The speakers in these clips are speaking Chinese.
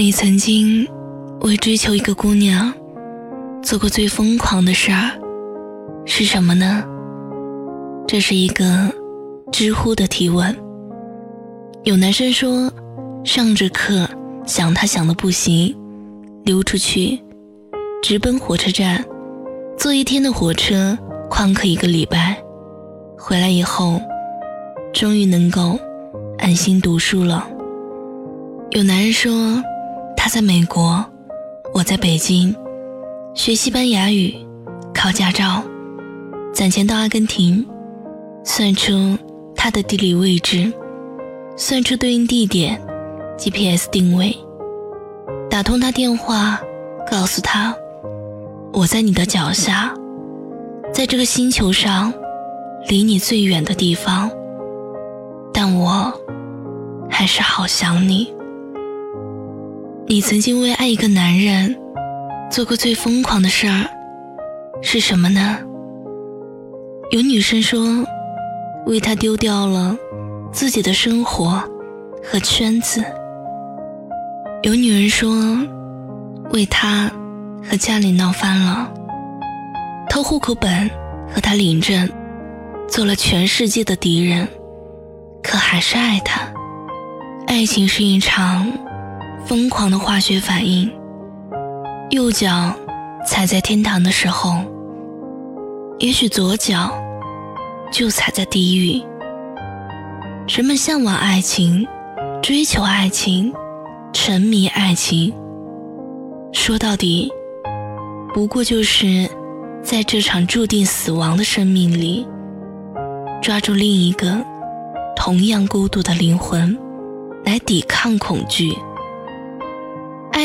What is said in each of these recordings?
你曾经为追求一个姑娘做过最疯狂的事儿是什么呢？这是一个知乎的提问。有男生说，上着课想她想的不行，溜出去直奔火车站，坐一天的火车，旷课一个礼拜，回来以后终于能够安心读书了。有男人说。他在美国，我在北京，学西班牙语，考驾照，攒钱到阿根廷，算出他的地理位置，算出对应地点，GPS 定位，打通他电话，告诉他，我在你的脚下，在这个星球上，离你最远的地方，但我还是好想你。你曾经为爱一个男人做过最疯狂的事儿是什么呢？有女生说，为他丢掉了自己的生活和圈子；有女人说，为他和家里闹翻了，偷户口本和他领证，做了全世界的敌人，可还是爱他。爱情是一场。疯狂的化学反应。右脚踩在天堂的时候，也许左脚就踩在地狱。人们向往爱情，追求爱情，沉迷爱情。说到底，不过就是在这场注定死亡的生命里，抓住另一个同样孤独的灵魂，来抵抗恐惧。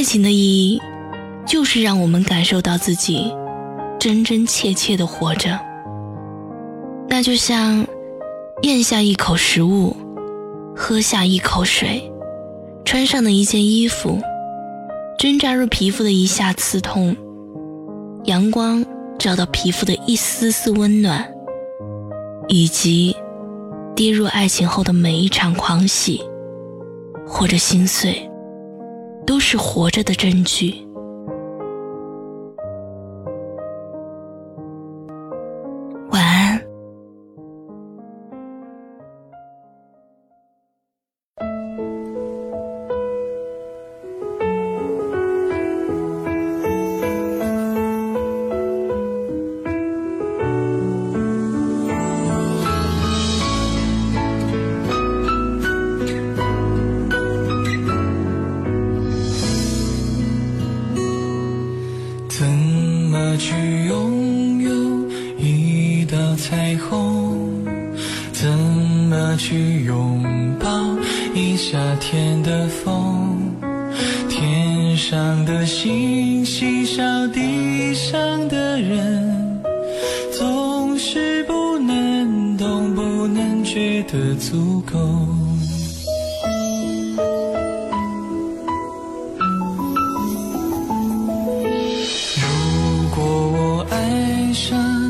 爱情的意义，就是让我们感受到自己真真切切的活着。那就像咽下一口食物，喝下一口水，穿上的一件衣服，针扎入皮肤的一下刺痛，阳光照到皮肤的一丝丝温暖，以及跌入爱情后的每一场狂喜或者心碎。都是活着的证据。彩虹，怎么去拥抱一夏天的风？天上的星星笑地上的人，总是不能懂，不能觉得足够。如果我爱上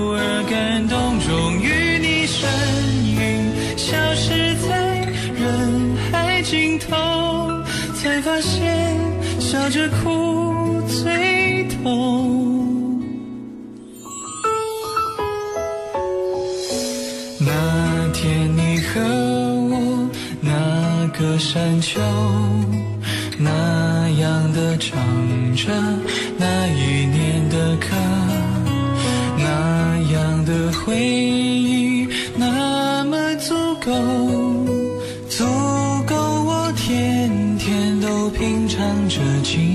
感动，终于你身影消失在人海尽头，才发现笑着哭最痛。那天你和我，那个山丘，那样的唱着那够，足够我天天都品尝着。